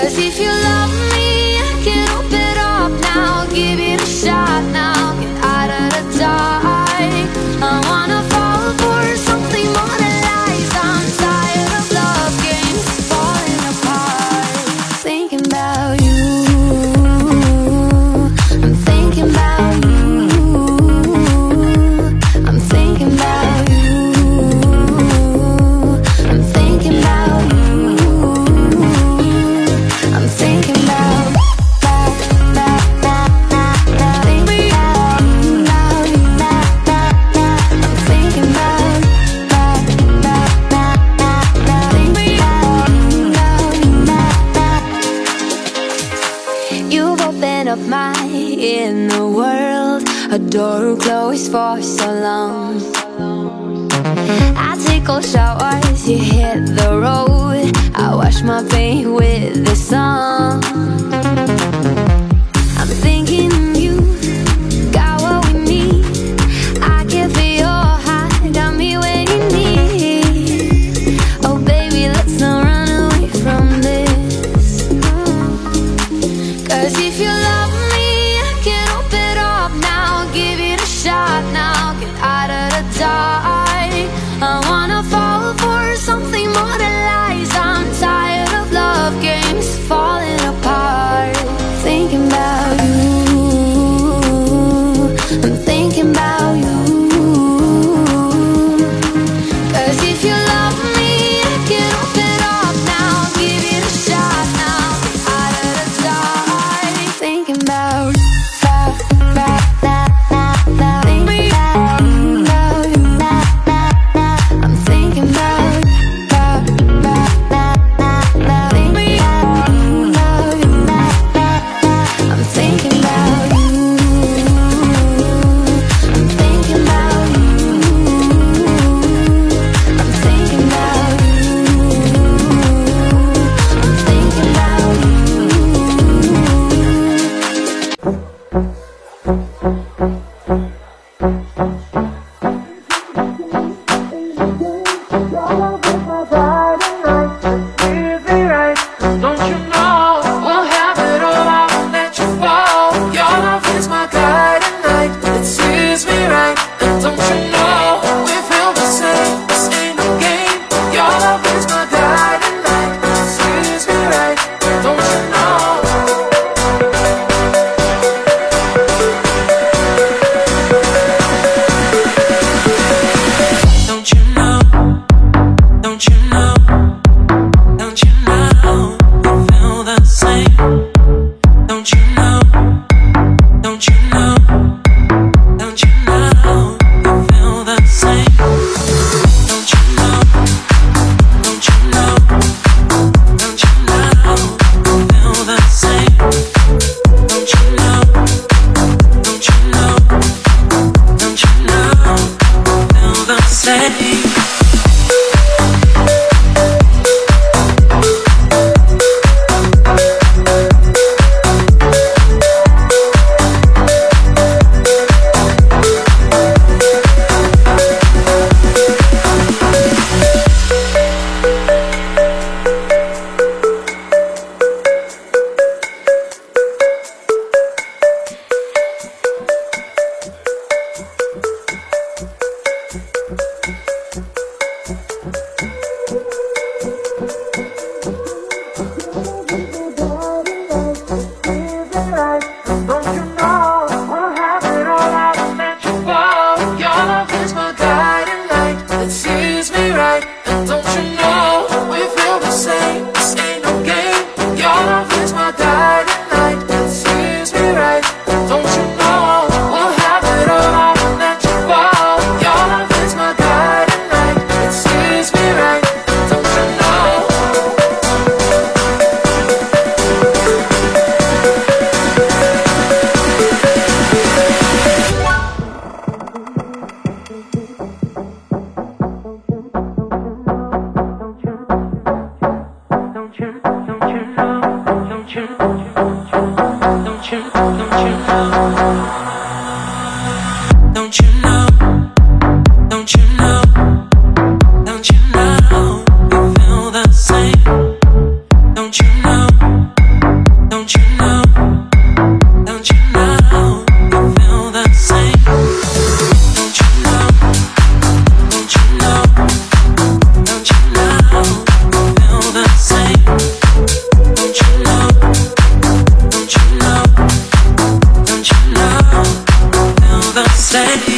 Cause if you love me door closed for so long. I take cold showers, you hit the road. I wash my pain with the sun. dark don't you Let chance. Understand